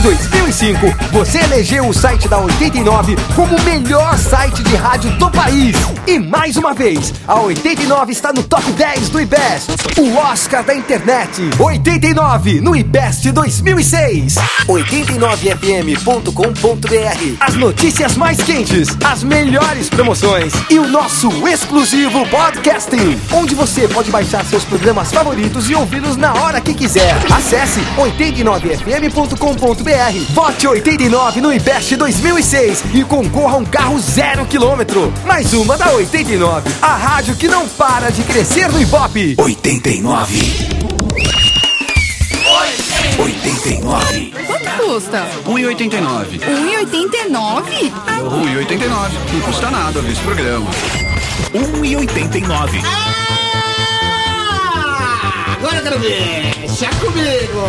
Em 2005, você elegeu o site da 89 como o melhor site de rádio do país. E mais uma vez, a 89 está no top 10 do IBEST, o Oscar da internet. 89 no IBEST 2006. 89fm.com.br. As notícias mais quentes, as melhores promoções e o nosso exclusivo podcasting, onde você pode baixar seus programas favoritos e ouvi-los na hora que quiser. Acesse 89fm.com.br. Vote 89 no IBEST 2006 e concorra a um carro zero quilômetro. Mais uma da 89, a rádio que não para de crescer no Ibope. 89. 89. Quanto custa? 1,89. 1,89? 1,89. Não custa nada ver esse programa. 1,89. Agora eu quero ver. Chá comigo.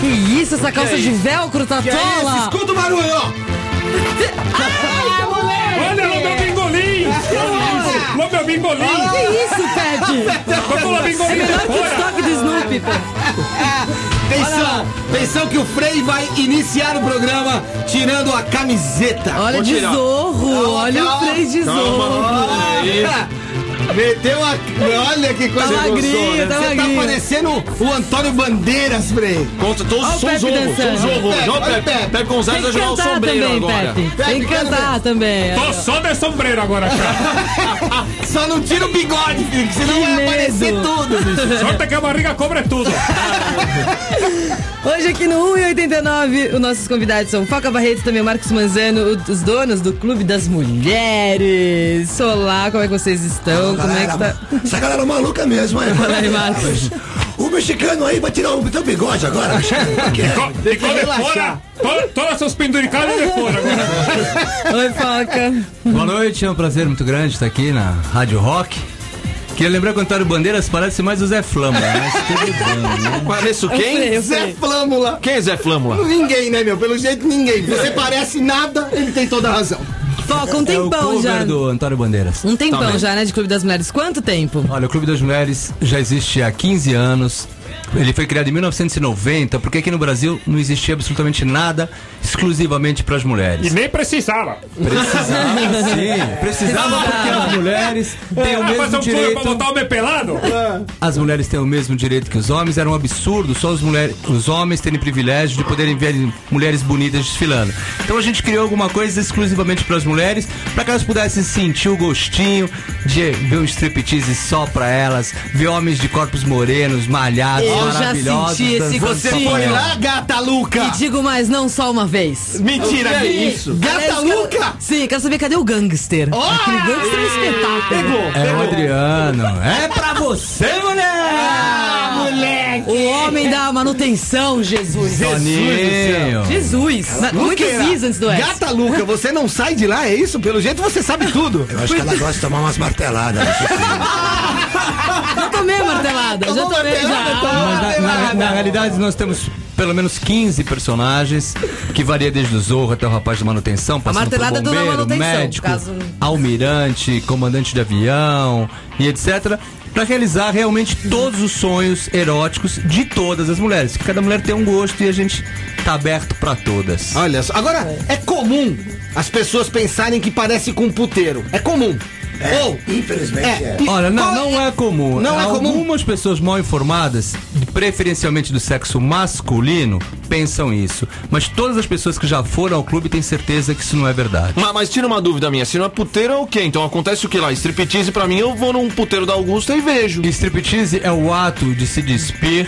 Que isso, essa calça de velcro tá Que é? Escuta o barulho, ó. Ai, moleque. Olha lá meu bingolim! Lá meu bingolim! Que isso, lá, É melhor que o estoque do Snoopy, pô. Atenção, atenção que o Frei vai iniciar o programa tirando a camiseta. Olha de zorro, olha calma. o freio de zorro. Olha, Meteu a. Olha que coisa Tá magrinho, tá Você tá parecendo o Antônio Bandeiras, Frei. Conta, tô, Olha o sou Pepe zorro, sou dançando. zorro. Olha o Não, Pepe, Pepe, Pepe. Pepe Gonzalez vai jogar o cantar sombreiro também, agora. Pepe. Tem que cantar também. Tô só de sombreiro agora, cara. Só não tira o bigode, filho, que senão Que vai medo. aparecer tudo, bicho. Sorte que a barriga cobra tudo. Hoje aqui no 1,89, os nossos convidados são Foca Barreto e também o Marcos Manzano, os donos do Clube das Mulheres. Olá, como é que vocês estão? Como é que tá? Essa galera maluca mesmo, aí, Marcos. O mexicano aí vai tirar o teu bigode agora, mexicano. Por quê? Ficou de relaxar. fora. to- Todas essas penduricadas de fora agora. Oi, Foca. Boa noite, é um prazer muito grande estar aqui na Rádio Rock. Queria lembrar que o Bandeiras parece mais o Zé Flama, mas tudo bem, né? Pareço Eu sei, quem? eu Zé sei. Flâmula. Quem é Zé Flâmula? Ninguém, né, meu? Pelo jeito, ninguém. Você parece nada, ele tem toda a razão. Foca, um É o tempão já. do Antônio Bandeiras. Um tempão já, né, de Clube das Mulheres. Quanto tempo? Olha, o Clube das Mulheres já existe há 15 anos. Ele foi criado em 1990, porque aqui no Brasil não existia absolutamente nada exclusivamente para as mulheres. E nem precisava. Precisava, sim. Precisava porque as mulheres têm o Ah, fazer mesmo um clube pra direito. botar o meu pelado? As mulheres têm o mesmo direito que os homens, era um absurdo só os, mulheres, os homens terem privilégio de poderem ver mulheres bonitas desfilando. Então a gente criou alguma coisa exclusivamente para as mulheres, para que elas pudessem sentir o gostinho de ver um striptease só para elas, ver homens de corpos morenos, malhados, Eu já senti esse Você gostinho. foi lá, gata louca? E digo mais, não só uma vez. Mentira, que é isso? Gata Aliás, louca? quero- Sim, quero saber cadê o gangster. Aquele gangster é um espetáculo. Pegou. É o Adriano. É pra você, mulher! Ah, moleque. O homem da manutenção, Jesus. Toninho. Jesus. Na- Muitos is antes do S. Gata louca, você não sai de lá, é isso? Pelo jeito você sabe tudo. Eu acho que ela gosta de tomar umas marteladas. martelada. Já tomei, já. Mas na, na- na realidade nós temos pelo menos 15 personagens que varia desde o Zorro até o rapaz de manutenção, passando martelada por é bombeiro, manutenção, médico, caso- almirante, comandante de avião e etc. Pra realizar realmente todos os sonhos eróticos de todas as mulheres. Que cada mulher tem um gosto e a gente tá aberto pra todas. Olha só, agora é comum as pessoas pensarem que parece com um puteiro. É comum. Ou, Infelizmente é. e Olha, não, não é comum. Não é comum? Algumas pessoas mal informadas, preferencialmente do sexo masculino, pensam isso. Mas todas as pessoas que já foram ao clube têm certeza que isso não é verdade. Mas, mas tira uma dúvida minha, se não é puteiro é o quê? Então acontece o que lá? Striptease pra mim, eu vou num puteiro da Augusta e vejo. E striptease é o ato de se despir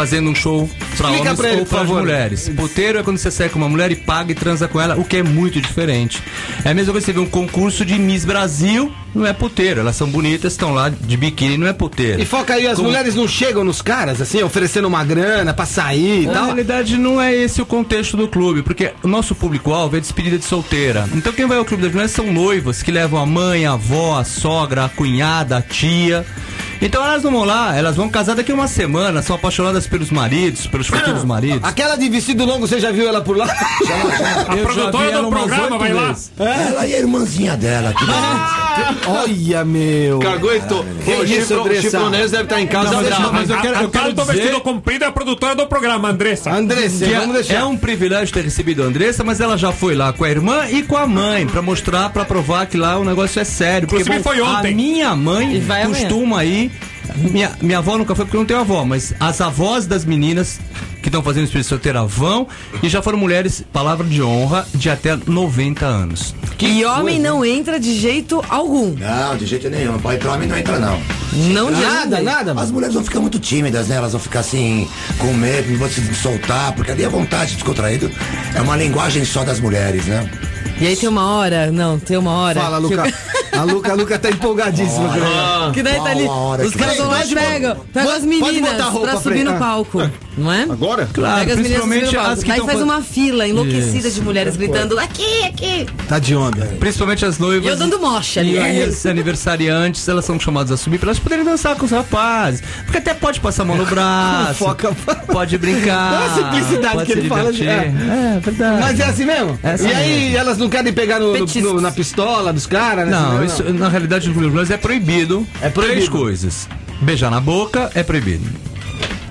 fazendo um show pra Explica homens pra ele, ou favor. mulheres. Puteiro é quando você sai com uma mulher e paga e transa com ela, o que é muito diferente. É a mesma coisa que você vê um concurso de Miss Brasil, não é puteiro. Elas são bonitas, estão lá de biquíni, não é puteiro. E foca aí, as Como- mulheres não chegam nos caras, assim, oferecendo uma grana pra sair e Na tal. realidade, não é esse o contexto do clube, porque o nosso público-alvo é despedida de solteira. Então, quem vai ao Clube das Mulheres são noivas que levam a mãe, a avó, a sogra, a cunhada, a tia. Então, elas não vão lá, elas vão casar daqui a uma semana, são apaixonadas pelos maridos, pelos futuros maridos. Aquela de vestido longo, você já viu ela por lá? A Eu já vi produtora ela do programa vai lá. vezes. Ela e a irmãzinha dela. Que Olha, meu. Caguetou. Chifro- Andressa? Chifronese deve estar em casa. Não, mas- bravo. mas eu quero- eu quero do dizer- vestido comprido é a produtora do programa, Andressa. Andressa, Que vamos é, deixar. é um privilégio ter recebido a Andressa, mas ela já foi lá com a irmã e com a mãe pra mostrar, pra provar que lá o negócio é sério. Porque Inclusive, foi ontem. a minha mãe E costuma ir. Minha, minha avó nunca foi porque eu não tenho avó, mas as avós das meninas que estão fazendo espírito solteira vão e já foram mulheres, palavra de honra, de até 90 anos. e homem não entra de jeito algum. Não, de jeito nenhum. Pai pra homem não entra, não. Não de Nada, jeito nada, As mulheres vão ficar muito tímidas, né? Elas vão ficar assim, com medo, não vão se soltar, porque ali a vontade descontraído é uma linguagem só das mulheres, né? E aí tem uma hora, não, tem uma hora. Fala, que- Luca. A Luca, a Luca tá empolgadíssima. ele. Que daí tá ali, hora os caras vão lá e Pode pegam, botar- pegam as meninas pra subir no Ah. palco, não é? Agora? Claro, Pega as meninas principalmente palco. as que Daí faz uma fila enlouquecida de mulheres gritando aqui, aqui. Tá de onda. Principalmente as E noivas. eu dando mocha ali. E as aniversariantes, elas são chamadas a subir pra elas poderem dançar com os rapazes. Porque até pode passar a mão no braço. Foca. Pode brincar. Olha a simplicidade que ele fala de- divertir. É, verdade. Mas é assim mesmo? É assim e aí elas não querem pegar no- no- na pistola dos caras, né? Não, Não, isso na realidade no Clube Mulheres é proibido. É proibido. Três coisas. Beijar na boca é proibido.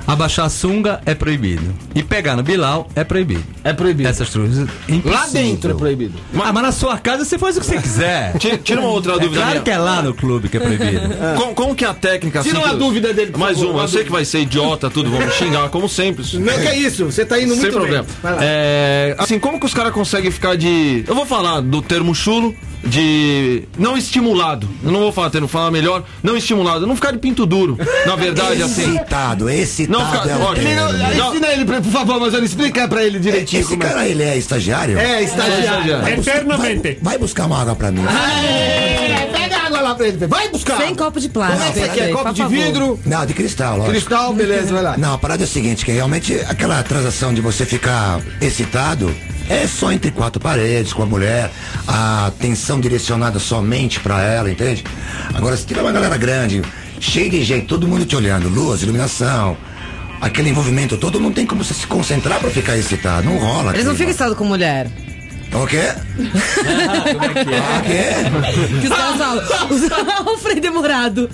Abaixar a sunga é proibido. E pegar no Bilal é proibido. É proibido. Essas três. Lá dentro é proibido. Ah, mas na sua casa você faz o que você quiser. Tira, tira uma outra É dúvida claro minha. que é lá no clube que é proibido. Como, como que é a técnica Tira assim? uma que- dúvida dele, por Mais favor, uma. uma Eu sei que vai ser idiota, tudo, vamos xingar, como sempre. Não que é isso, você tá indo muito Sem problema. É, assim, como que os caras conseguem ficar de. Eu vou falar do termo chulo, de. Não estimulado. Eu não vou falar termo, falar melhor. Não estimulado. Não ficar de pinto duro. Na verdade, assim. Excitado, excitado Não fica- é ó, Ele não-. Ensina ele, por favor, mas explica pra ele direitinho. Esse como é. cara, ele é estagiário? É, estagiário. Vai bus- Eternamente. Vai, vai buscar uma água pra mim. É, pega água lá pra ele. Vai buscar. Sem copo de plástico. Como é que você quer? aí, Copo de favor. vidro, Não, de cristal, lógico. cristal, beleza, vai lá. Não, a parada é o seguinte, que realmente aquela transação de você ficar excitado é só entre quatro paredes com a mulher, a atenção direcionada somente pra ela, entende? Agora, se tiver uma galera grande, cheia de gente, todo mundo te olhando, luz, iluminação, aquele envolvimento todo, não tem como você se concentrar pra ficar excitado, não rola. Eles não ficam excitados com mulher. O quê? O quê? Que os caras falam, os... o Frei demorado.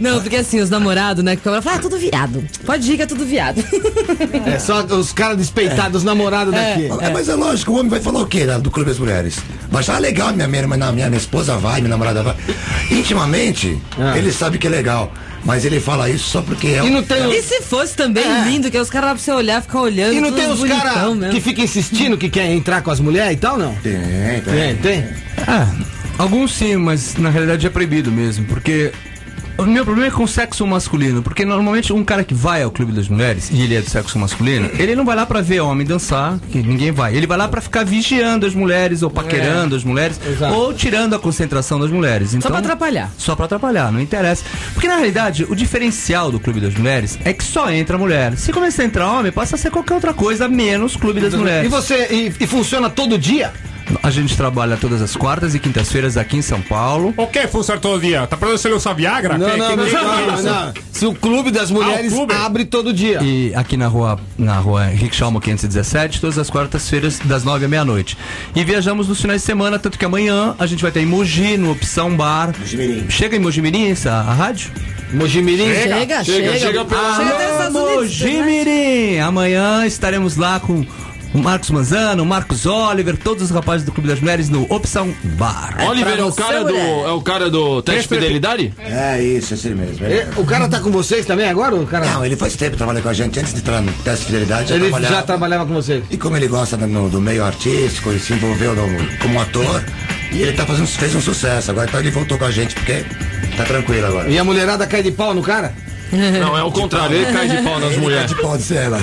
Não, porque assim, os namorados, né, que ficam lá, falam, ah, tudo viado. Pode ir que é tudo viado. É só os caras despeitados, os namorados daqui. É, Mas é lógico, o homem vai falar o quê né, do Clube das Mulheres? Vai achar legal, minha, minha, minha, minha, minha esposa vai, minha namorada vai. Intimamente, Ah. ele sabe que é legal. Mas ele fala isso só porque é E não tem, E se fosse também lindo, que é os caras lá pra você olhar, ficar olhando. e não tem os caras que ficam insistindo que quer entrar com as mulheres e tal, não? Tem, tem. Tem, tem. Ah, alguns sim, mas na realidade é proibido mesmo, porque o meu problema é com o sexo masculino, porque normalmente um cara que vai ao clube das mulheres e ele é do sexo masculino, ele não vai lá pra ver homem dançar, que ninguém vai. Ele vai lá pra ficar vigiando as mulheres ou paquerando as mulheres Exato. ou tirando a concentração das mulheres. Então, pra atrapalhar. Só pra atrapalhar, não interessa. Porque na realidade, o diferencial do clube das mulheres é que só entra mulher. Se começar a entrar homem, passa a ser qualquer outra coisa menos clube das mulheres. E você, e, e funciona todo dia? A gente trabalha todas as quartas e quintas-feiras aqui em São Paulo. O que funciona todo dia? Tá falando se ele usa Viagra? Não, Que- não, que- não, que- não, que- não. Se o clube das mulheres Ah, clube? abre todo dia. E aqui na rua, na rua Henrique Schalmo 517, todas as quartas-feiras, das nove à meia-noite. E viajamos nos finais de semana, tanto que amanhã a gente vai ter em Mogi, no Opção Bar. Mojimirim. Chega em Mojimirim essa, a rádio? Mojimirim. Chega, chega. chega, chega Chega os Estados Unidos. Mojimirim! Amanhã estaremos lá com o Marcos Manzano, o Marcos Oliver, todos os rapazes do Clube das Mulheres no Opção Bar. Oliver é o cara do. É o cara do teste de fidelidade? É isso, esse mesmo. é. E- O cara tá com vocês também agora? O cara... Não, ele faz tempo que trabalha com a gente. Antes de entrar no teste de fidelidade, já Ele trabalhava. já trabalhava com vocês. E como ele gosta do, do meio artístico, ele se envolveu no- como ator. E ele tá fazendo, fez um sucesso. Agora então ele voltou com a gente, porque tá tranquilo agora. E a mulherada cai de pau no cara? Não, é o contrário, ele cai de pau nas mulheres. Pode ser ela.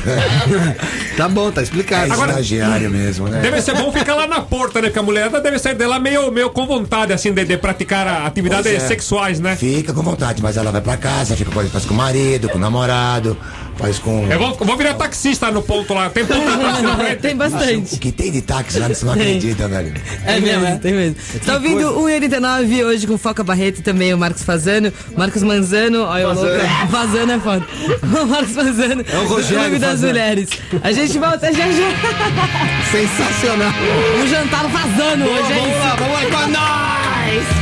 Tá bom, tá É explicado. estagiário mesmo, né? Deve ser bom ficar lá na porta, né? Porque a mulherada deve sair dela meio, meio com vontade, assim, de, de praticar atividades é. sexuais, né? Fica com vontade, mas ela vai pra casa, fica com, com o marido, com o namorado, faz com. Eu vou, vou virar taxista no ponto lá. Tem ponto táxi frente. Tem bastante. O que tem de táxi lá, você não acredita, velho. É mesmo, é? Tem mesmo. Tá ouvindo 1,89 hoje com Foca Barreto e também o Marcos Fazano. Marcos Manzano, olha o louco. Fazano é foda. O Marcos Fazano. É o Rogério Clube das Fazano. Mulheres. A gente volta já já. Sensacional. Um jantar no Fazano hoje, é Vamos lá, vamos lá com nós!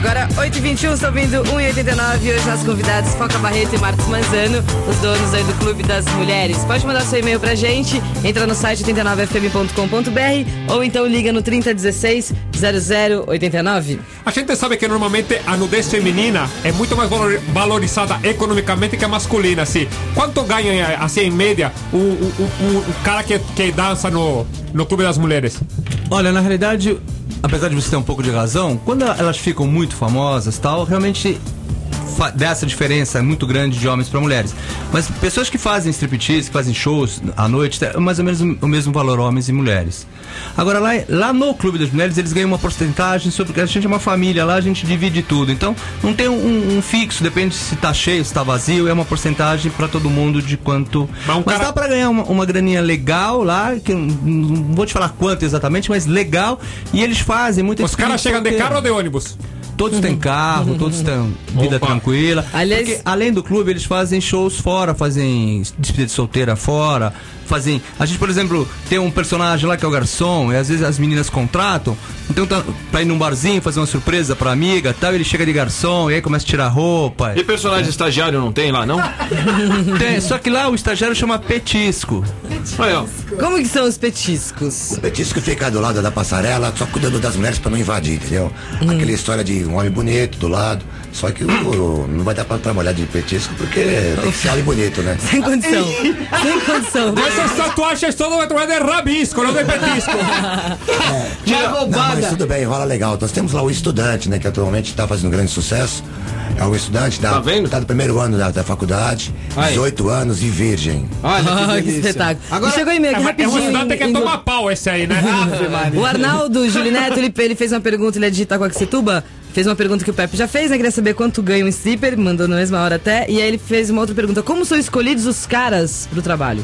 8h21, estou ouvindo 1h89 e hoje nossos convidados Foca Barreto e Marcos Manzano, os donos aí do Clube das Mulheres. Pode mandar seu e-mail pra gente, entra no site 89fm.com.br ou então liga no 3016 0089. A gente sabe que normalmente a nudez feminina é muito mais valor- valorizada economicamente que a masculina, assim. Quanto ganha, assim, em média, o, o, o, o cara que, que dança no, no Clube das Mulheres? Olha, na realidade, apesar de você ter um pouco de razão, quando elas ficam muito famosas tal, realmente dessa diferença muito grande de homens para mulheres. Mas pessoas que fazem striptease, que fazem shows à noite, é mais ou menos o mesmo valor homens e mulheres. Agora lá, lá no Clube das Mulheres eles ganham uma porcentagem sobre a gente é uma família lá a gente divide tudo. Então não tem um, um fixo, depende se tá cheio, se tá vazio, é uma porcentagem para todo mundo de quanto. Mas um Mas cara- dá para ganhar uma, uma graninha legal lá, que não vou te falar quanto exatamente, mas legal. E eles fazem muita Os caras chegam de carro ou de ônibus? Todos têm carro, todos têm vida Opa. tranquila. Aliás- Porque, além do clube, eles fazem shows fora, fazem despedida de solteira fora, fazem. A gente, por exemplo, tem um personagem lá que é o garçom, e às vezes as meninas contratam, então tá, pra ir num barzinho fazer uma surpresa pra amiga tal, ele chega de garçom, e aí começa a tirar roupa. E personagem estagiário não tem lá, não? Tem, só que lá o estagiário chama petisco. Aí, ó. Como que são os petiscos? O petisco fica do lado da passarela, só cuidando das mulheres pra não invadir, entendeu? Aquela história de um homem bonito do lado. Só que o- o- não vai dar pra trabalhar de petisco porque tem que ser homem bonito, né? Sem condição. Sem condição. Essas tatuagens todas vai tomar de rabisco, não de petisco. Não, mas tudo bem, rola legal. Nós temos lá o estudante, né? Que atualmente está fazendo grande sucesso. É o estudante da, Tá vendo? tá do primeiro ano da, da faculdade, Aí. 18 anos e virgem. Olha que delícia. espetáculo. Agora, E chegou e-mail É, aqui mas é um rapidinho. estudante que em- em- toma pau esse aí, né? O Arnaldo Julineto, ele, ele fez uma pergunta, ele é de Itacoaxetuba, fez uma pergunta que o Pepe já fez, né? Queria saber quanto ganha um stripper, mandou na mesma hora até, e aí ele fez uma outra pergunta, como são escolhidos os caras pro trabalho?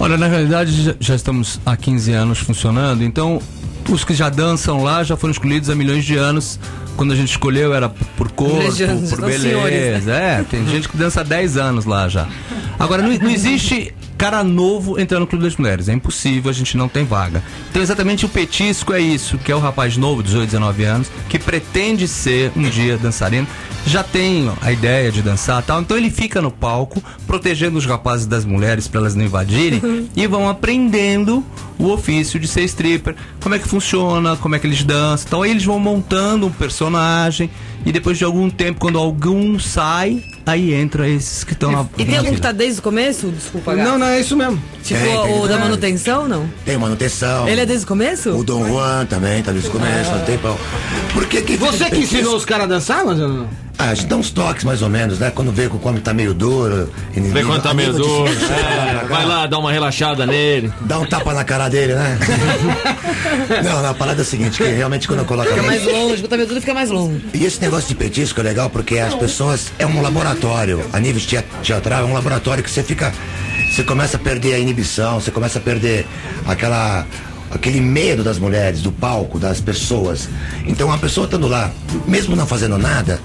Olha, na realidade já, estamos há 15 anos funcionando, então os que já dançam lá já foram escolhidos há milhões de anos. Quando a gente escolheu era por corpo, anos, por beleza. senhores, né? É, tem gente que dança há 10 anos lá já. Agora, não, não existe cara novo entrando no Clube das Mulheres. É impossível, a gente não tem vaga. Então, exatamente o petisco é isso, que é o rapaz novo, 18, 19 anos, que pretende ser um dia dançarino, já tem a ideia de dançar e tal, então ele fica no palco, protegendo os rapazes das mulheres para elas não invadirem, e vão aprendendo o ofício de ser stripper, como é que funciona, como é que eles dançam. Então aí eles vão montando um personagem e depois de algum tempo, quando algum sai, aí entra esses que estão na E tem algum que tá desde o começo? Desculpa, Gato. Não, não, é isso mesmo. Tipo Tem, tem, o da tem. manutenção, não? Tem manutenção. Ele é desde o começo? O Dom Juan também tá desde o começo, não tem pau. Por que que Você que ensinou os caras a dançar, mas eu não. Ah, a gente dá uns toques mais ou menos, né? Quando vê que o come tá meio duro. Vê quando tá meio duro. É, vai lá, dá uma relaxada nele. Dá um tapa na cara dele, né? não, não, a parada é a seguinte, que realmente quando eu coloco a Fica mais longe, o tudo fica mais longo. E esse negócio de petisco é legal porque as pessoas. É um laboratório. A nível teatral, é um laboratório que você fica. Você começa a perder a inibição, você começa a perder aquela. Aquele medo das mulheres, do palco, das pessoas. Então, a pessoa estando lá, mesmo não fazendo nada,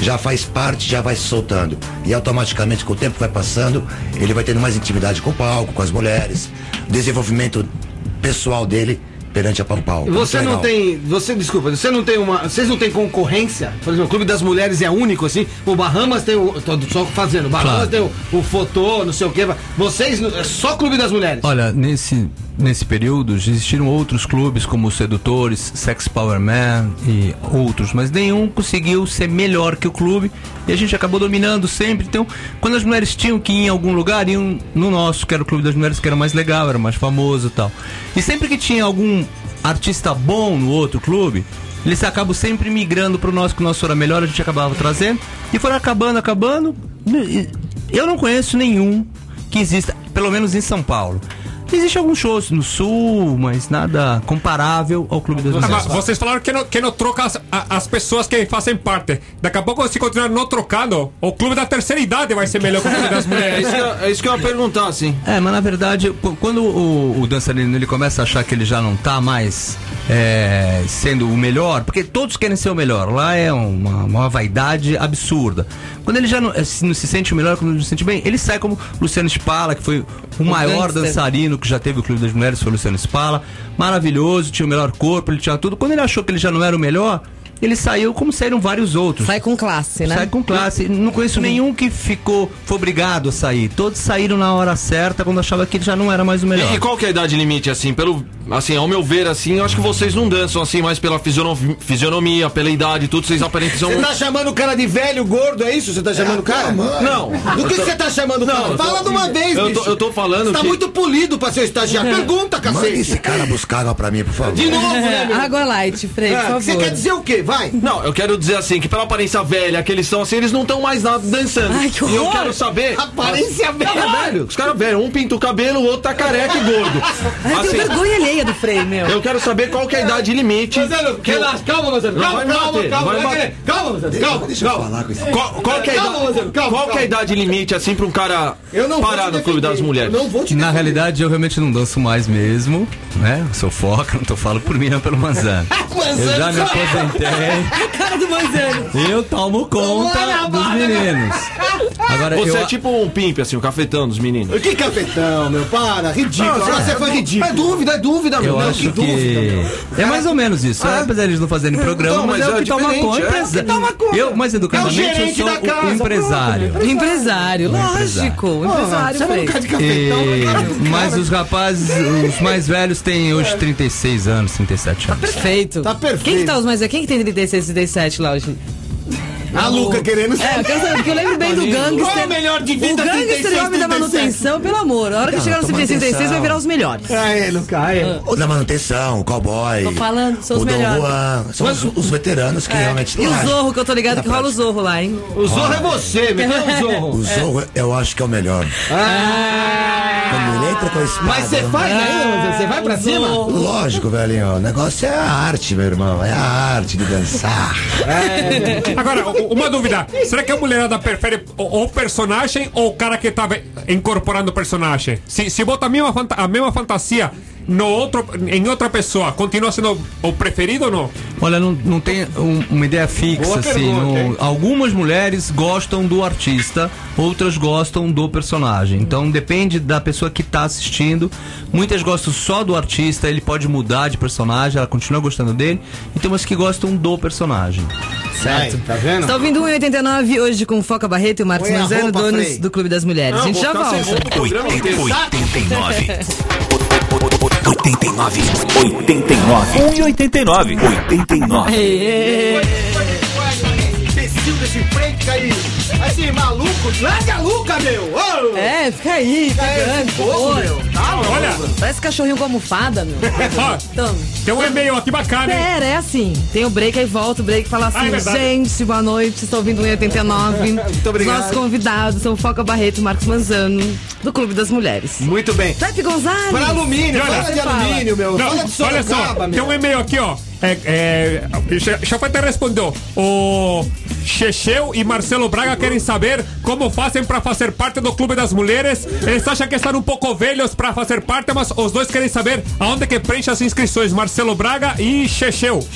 já faz parte, já vai se soltando. E automaticamente, com o tempo que vai passando, ele vai tendo mais intimidade com o palco, com as mulheres, desenvolvimento pessoal dele perante a o palco. Você Muito não legal. tem. Você, desculpa, você não tem uma. Vocês não têm concorrência? Por exemplo, o Clube das Mulheres é único, assim. O Bahamas tem o. Tô só fazendo. O Bahamas Claro. tem o, o fotô, não sei o quê. Vocês. É só Clube das Mulheres. Olha, nesse, nesse período já existiram outros clubes como os Sedutores, Sex Power Man e outros, mas nenhum conseguiu ser melhor que o clube e a gente acabou dominando sempre. Então, quando as mulheres tinham que ir em algum lugar, iam no nosso, que era o Clube das Mulheres, que era mais legal, era mais famoso e tal. E sempre que tinha algum artista bom no outro clube, eles acabam sempre migrando pro nosso, que o nosso era melhor, a gente acabava trazendo. E foram acabando, acabando. Eu não conheço nenhum que exista, pelo menos em São Paulo. Existem alguns shows no sul, mas nada comparável ao Clube das Ah, mas Mulheres. vocês falaram que não, que não troca as, as pessoas que fazem parte. Daqui a pouco, se continuar não trocando, o clube da terceira idade vai ser melhor que o clube das É mulheres. isso que eu, é isso que eu ia perguntar, assim. É, mas na verdade, qu- quando o, o dançarino ele começa a achar que ele já não tá mais é, sendo o melhor, porque todos querem ser o melhor, lá é uma, uma vaidade absurda. Quando ele já não, se, não se sente o melhor, quando não se sente bem, ele sai como Luciano Spala, que foi o, maior gangster. dançarino que já teve o Clube das Mulheres, foi o Luciano Spala, maravilhoso, tinha o melhor corpo, ele tinha tudo. Quando ele achou que ele já não era o melhor, ele saiu como saíram vários outros. Sai com classe, né? Sai com classe. Não conheço nenhum que ficou, foi obrigado a sair. Todos saíram na hora certa quando achava que ele já não era mais o melhor. E, e qual que é a idade limite, assim, pelo. Assim, ao meu ver, assim, eu acho que vocês não dançam assim mais pela fisionomia, fisionomia pela idade, tudo, vocês aparentam. Você tá chamando o cara de velho, gordo, é isso? Você tá chamando o cara? Não. Do que você tá chamando o cara? tô- Fala de uma vez, eu bicho. tô, eu tô falando Você tá que. muito polido pra ser estagiário. Pergunta, Manda cacete. esse cara buscar água pra mim, por favor. De novo, né, meu? Água light, Frei, por Ah, favor. Você quer dizer o quê? Vai. Não, eu quero dizer assim, que pela aparência velha que eles estão assim, eles não estão mais nada dançando. Ai, que e eu horror. quero saber. Aparência velha. velho. Os caras velhos, um pinta o cabelo, o outro tá careca e gordo. Ai, eu Assim, vergonha alheia do Frei, meu. eu quero saber qual que é a idade limite. Marcelo, que eu- relaxa, calma, Marcelo. Calma, vai calma, bater, calma, querer. Calma, Marcelo, calma. Deixa eu calma. falar com esse Qual, qual que é a Calma, idade, Marcelo, calma, qual que é a calma. idade limite, assim, pra um cara Eu parar no clube das mulheres? Eu não vou te Na realidade, eu realmente não danço mais mesmo, né? Sou foca, não tô falando por mim, não pelo Manzano. Eu já me aposentei, Cara do Manzano. eu tomo conta dos meninos. Agora, Você eu, é tipo um pimp, assim, um cafetão dos meninos. Que cafetão, meu, para, ridículo. Não, Agora é, você foi ridículo. É dúvida, é dúvida, meu. eu Não, acho dúvida, meu. que é mais ou menos isso. Ah. Apesar de eles não fazerem programa, mas, mas é o é que toma conta. é. empresa- Toma conta. Eu, mais educadamente, É o eu sou da o casa, empresário. Empresário, lógico. Empresário, Você quer de cafetão, E- mas os rapazes, os mais velhos têm hoje 36 anos, 37 anos. Perfeito. Tá perfeito. Quem que tá os mais velhos? Quem que tem 36, 37 lá hoje? A Luca querendo É, eu quero saber, porque eu lembro bem do gangster. Qual é o melhor de vida, O gangster 36, e o homem da 37? manutenção, pelo amor. A hora que chegar no tô 36 vai virar os melhores. Aê, Luca, aê. O da manutenção, o cowboy. Tô falando, são os o Dom melhores. Juan. São os, os veteranos que realmente E o Zorro, que eu tô ligado que rola o. Zorro lá, hein? O Zorro é você. Não é o Zorro. O Zorro, eu acho que é o melhor. Quando ele entra com a espada. Mas você faz ainda, Marcelo? Você vai pra cima? Lógico, velhinho. O negócio é a arte, meu irmão. É a arte de dançar. Agora, u- uma dúvida. Será que a mulherada prefere o, o personagem ou o cara que tá ve- incorporando o personagem? Se, se bota a mesma, a mesma fantasia no outro, em outra pessoa, continua sendo o preferido ou não? Olha, não, não tem um- uma ideia fixa, Boa assim. pergunta, não- hein? algumas mulheres gostam do artista, outras gostam do personagem. Então depende da pessoa que está assistindo. Muitas gostam só do artista, ele pode mudar de personagem, ela continua gostando dele. E tem umas que gostam do personagem. Certo. Tá vendo? Você tá ouvindo 1,89 hoje com Foca Barreto e o Marcos Manzano, donos Frei. do Clube das Mulheres. a gente já volta. roupa o programa inteiro. 89. 89. 89. 89. Freak aí. Esse maluco. Larga a Luca, meu. Ô. É, fica aí, porra. meu. Tá. Olha, Parece cachorrinho com almofada, meu. Então, tem um e-mail aqui bacana, hein? pera, é assim. Tem o break, aí volta o break e fala Ah, é assim: gente, boa noite, vocês estão ouvindo o 1,89. Muito obrigado. Os nossos convidados são Foca Barreto e Marcos Manzano, do Clube das Mulheres. Muito bem. Pepe Gonzalez. Para alumínio, Olha, fala de fala. alumínio, meu. Não, fala de olha só, tem meu. um e-mail aqui, ó. É, é, já, já foi até respondeu. O Checheu e Marcelo Braga querem saber como fazem para fazer parte do Clube das Mulheres. Eles acham que estão um pouco velhos para fazer parte, mas os dois querem saber aonde que preenche as inscrições. Marcelo Braga e Checheu.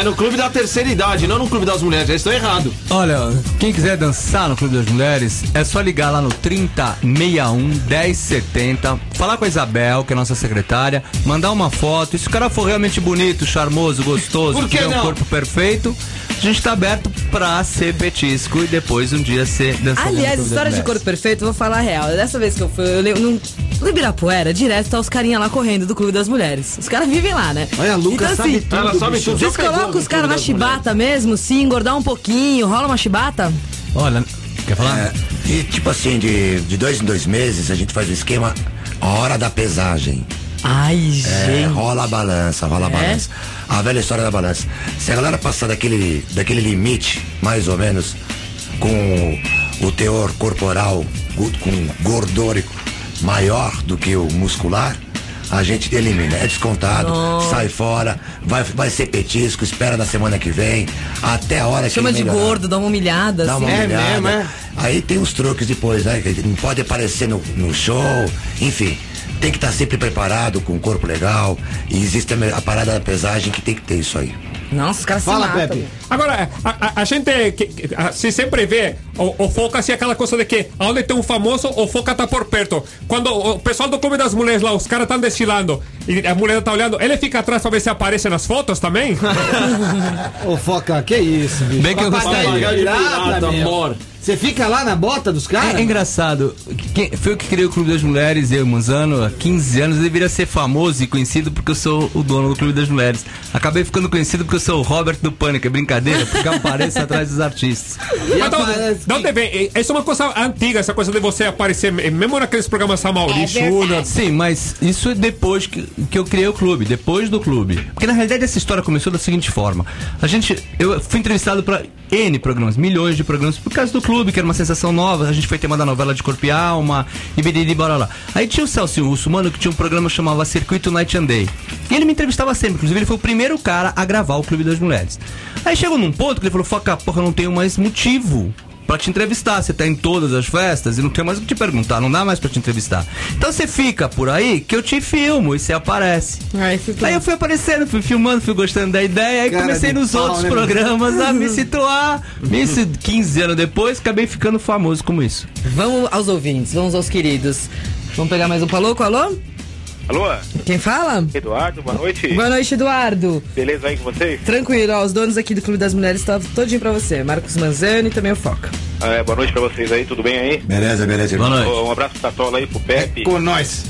É no clube da terceira idade, não no clube das mulheres. Eles estão errados. Olha, quem quiser dançar no Clube das Mulheres, é só ligar lá no 3061 1070, falar com a Isabel, que é nossa secretária, mandar uma foto. E se o cara for realmente bonito, charmoso, gostoso, tiver um corpo perfeito, a gente tá aberto pra ser petisco e depois um dia ser dançarino no Aliás, história de corpo perfeito, eu vou falar a real. Dessa vez que eu fui, eu lembro, no, no Ibirapuera, direto tá os carinha lá correndo do Clube das Mulheres. Os caras vivem lá, né? Olha, a Luca então, sabe assim, tudo. Ela sabe tudo. Vocês colocam os caras na chibata mesmo, se engordar um pouquinho, rola uma chibata? Olha, quer falar? É, e tipo assim, de, de dois em dois meses, a gente faz o esquema a hora da pesagem. Ai, É, gente. rola a balança, rola a balança. A velha história da balança. Se a galera passar daquele, daquele limite, mais ou menos, com o teor corporal, com gordórico maior do que o muscular, a gente elimina. É descontado, sai fora, vai, vai ser petisco, espera na semana que vem, até a hora Chama que de ele melhorar. gordo, dá uma humilhada, Dá assim. uma É olhada. mesmo, é? Aí tem os truques depois, né? Não pode aparecer no, no show, enfim. Tem que estar sempre preparado, com o corpo legal. E existe a, parada da pesagem que tem que ter isso aí. Nossa, os caras Fala, se matam. Pepe. Agora, a, a- a gente que, a- se sempre vê o, o foca assim, aquela coisa de que aonde tem um famoso, o foca tá por perto. Quando o pessoal do Clube das Mulheres lá, os caras estão desfilando e a mulher tá olhando, ele fica atrás pra ver se aparece nas fotos também? Ô, Foca, que isso, bicho? Bem que eu gostaria. meu. amor. Você fica lá na bota dos caras? É, é engraçado. Quem, foi eu que criei o Clube das Mulheres, eu, Manzano, há 15 anos. Eu deveria ser famoso e conhecido porque eu sou o dono do Clube das Mulheres. Acabei ficando conhecido porque eu sou o Robert do Pânico. É brincadeira, porque eu apareço atrás dos artistas. Mas então, aparece- de onde vem? Isso é uma coisa antiga, essa coisa de você aparecer, mesmo naqueles programas São Maurício, Júnior. Sim, mas isso é depois que, que eu criei o clube, depois do clube. Porque na realidade essa história começou da seguinte forma: a gente, eu fui entrevistado para N programas, milhões de programas, por causa do clube, que era uma sensação nova. A gente foi tema da novela de Corpo e Alma, e biriri, bora lá. Aí tinha o Celso Russo, mano, que tinha um programa que chamava Circuito Night and Day. E ele me entrevistava sempre, inclusive ele foi o primeiro cara a gravar o Clube das Mulheres. Aí chegou num ponto que ele falou: Foca, porra, eu não tenho mais motivo pra te entrevistar. Você tá em todas as festas e não tem mais o que te perguntar, não dá mais pra te entrevistar. Então você fica por aí que eu te filmo e você aparece. Ai. Aí eu fui aparecendo, fui filmando, fui gostando da ideia, aí Cara comecei nos pau, outros né, programas a me situar. Isso 15 anos depois, acabei ficando famoso como isso. Vamos aos ouvintes, vamos aos queridos. Vamos pegar mais um paloco, alô? Alô, Quem fala? Eduardo, boa noite. Boa noite, Eduardo. Beleza aí com vocês? Tranquilo, ó, os donos aqui do Clube das Mulheres estão todinho pra você. Marcos Manzani e também o Foca. É, boa noite pra vocês aí, tudo bem aí? Beleza, beleza. Boa noite. Um abraço pro Tatola aí, pro Pepe. Com nós.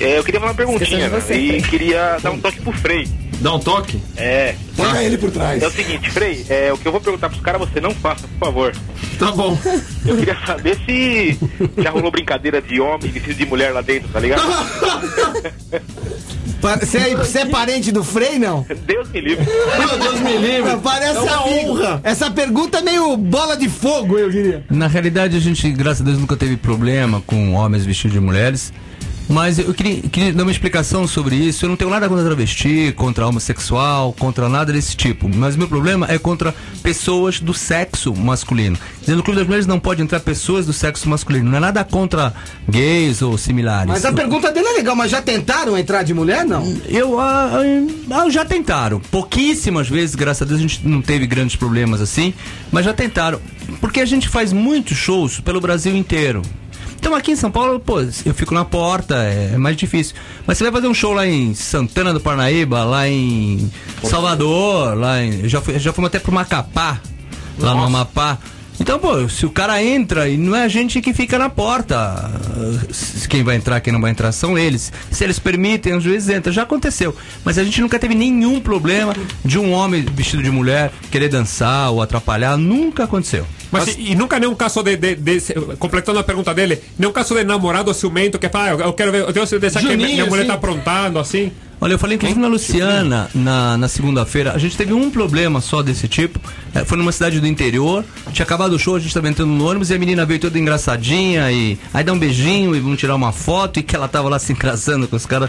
É, eu queria fazer uma perguntinha você, e queria dar um toque pro Frei. Dá um toque? É, Pega ele por trás. é o seguinte, Frei, é, o que eu vou perguntar pros caras você não faça, por favor. Tá bom. Eu queria saber se já rolou brincadeira de homem vestido de mulher lá dentro, tá ligado? Você é, você é parente do Frei, não? Deus me livre. Meu Deus me livre. Parece É uma amigo. honra. Essa pergunta é meio bola de fogo, eu diria. Na realidade, a gente, graças a Deus, nunca teve problema com homens vestidos de mulheres. Mas eu queria, queria dar uma explicação sobre isso. Eu não tenho nada contra travesti, contra homossexual, contra nada desse tipo. Mas meu problema é contra pessoas do sexo masculino. Dizendo no Clube das Mulheres não pode entrar pessoas do sexo masculino. Não é nada contra gays ou similares. Mas a pergunta dele é legal, mas já tentaram entrar de mulher, não? Eu ah, ah, já tentaram. Pouquíssimas vezes, graças a Deus, a gente não teve grandes problemas assim, mas já tentaram. Porque a gente faz muitos shows pelo Brasil inteiro. Então aqui em São Paulo, pô, eu fico na porta, é mais difícil. Mas você vai fazer um show lá em Santana do Parnaíba, lá em Salvador, lá em. Já, fui, já fomos até pro Macapá, lá no Amapá. Então, pô, se o cara entra e não é a gente que fica na porta, quem vai entrar, quem não vai entrar são eles. Se eles permitem, os juízes entram. Já aconteceu. Mas a gente nunca teve nenhum problema de um homem vestido de mulher querer dançar ou atrapalhar. Nunca aconteceu. Mas e, e nunca nenhum caso de, de, de- completando a pergunta dele, nenhum caso de namorado ciumento que fala, ah, eu, quero ver, eu tenho certeza que minha mulher assim. tá aprontando assim. Olha, eu falei inclusive na Luciana, na, na segunda-feira, a gente teve um problema só desse tipo. É, foi numa cidade do interior, tinha acabado o show, a gente estava entrando no ônibus e a menina veio toda engraçadinha e aí dá um beijinho e vamos tirar uma foto e que ela tava lá se engraçando com os caras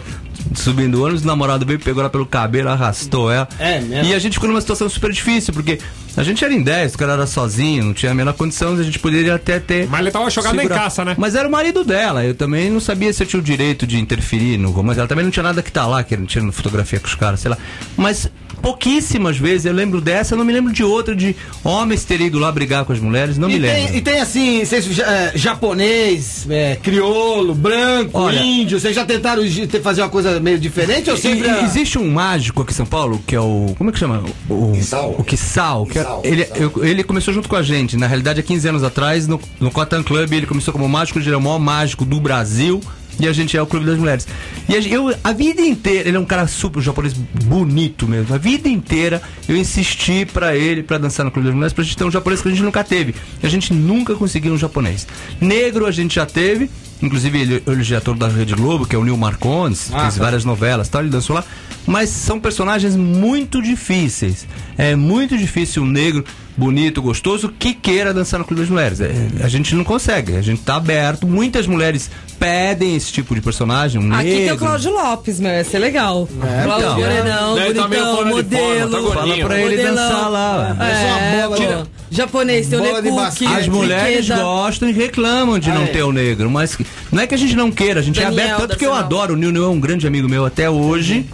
subindo o ônibus, o namorado veio, pegou ela pelo cabelo, arrastou ela. É mesmo? E a gente ficou numa situação super difícil, porque a gente era em 10, o cara era sozinho, não tinha a menor condição, a gente poderia até ter. Mas ele tava jogado em caça, né? Mas era o marido dela, eu também não sabia se eu tinha o direito de interferir no romance. Ela também não tinha nada que tá lá, querendo tirando fotografia com os caras, sei lá. Mas pouquíssimas vezes eu lembro dessa, eu não me lembro de outra, de homens terem ido lá brigar com as mulheres, não E me lembro. tem, e tem assim, vocês, é, japonês, é, crioulo, branco, Olha- índio, vocês já tentaram fazer uma coisa meio diferente ou sempre... e- a- existe um mágico aqui em São Paulo que é o. Como é que chama? O Quissal. O Quissal. que é- ele, eu- ele começou junto com a gente. Na realidade, há 15 anos atrás, no, no Cotton Club, ele começou como mágico, ele é o maior mágico do Brasil. E a gente é o Clube das Mulheres. E a, eu, a vida inteira, ele é um cara super japonês bonito mesmo. A vida inteira eu insisti pra ele pra dançar no Clube das Mulheres pra gente ter um japonês que a gente nunca teve. A gente nunca conseguiu um japonês. Negro a gente já teve. Inclusive, ele, ele é ator da Rede Globo, que é o Neil Marcondes, Ah, fez tá. várias novelas e tal, ele dançou lá. Mas são personagens muito difíceis. É muito difícil um negro, bonito, gostoso, que queira dançar no Clube das Mulheres. É, a gente não consegue, a gente tá aberto. Muitas mulheres pedem esse tipo de personagem, um Aqui tem o negro. Cláudio Lopes, meu, ia ser legal. Cláudio então. Morenão, tá meio bonitão, de modelo. forma, tá gordinho. Fala pra ele modelão. dançar lá. É, de- Japonês, tem o bola de Lekuki. basquete. As mulheres Ikeda. gostam e reclamam de não é. ter o negro, mas não é que a gente não queira, a gente é Daniel, aberto, tanto que eu adoro, o Nil Nil é um grande amigo meu até hoje.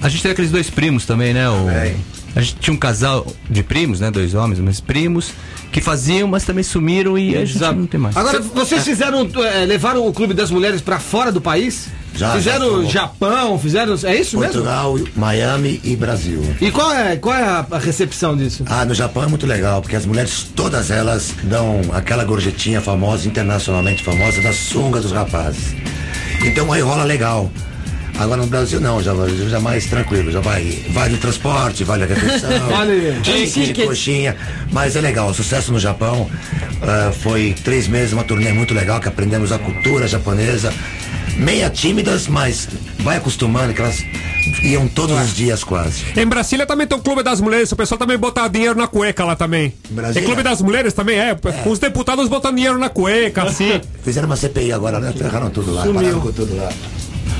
A gente teve aqueles dois primos também, né? O, a gente tinha um casal de primos, né? Dois homens, mas primos, que faziam, mas também sumiram e a gente não tem mais. Agora, vocês fizeram, é, levaram o Clube das Mulheres pra fora do país? Já, fizeram já. Japão, fizeram. É isso mesmo? Portugal, Miami e Brasil. E qual é, qual é a, a recepção disso? Ah, no Japão é muito legal, porque as mulheres, todas elas, dão aquela gorjetinha famosa, internacionalmente famosa, da sunga dos rapazes. Então aí rola legal. Agora no Brasil não, já, já mais tranquilo, já vai, vale o transporte, vale a refeição, Vale- ticket. coxinha, mas é legal, o sucesso no Japão ah, foi três meses, uma turnê muito legal, que aprendemos a cultura japonesa, meia tímidas, mas vai acostumando, que elas iam todos os dias quase. Em Brasília também tem o Clube das Mulheres, o pessoal também bota dinheiro na cueca lá também. Brasília? Tem Clube das Mulheres também, é. Os deputados botam dinheiro na cueca, assim. Fizeram uma CPI agora, né? Ferraram tudo lá, pararam com tudo lá.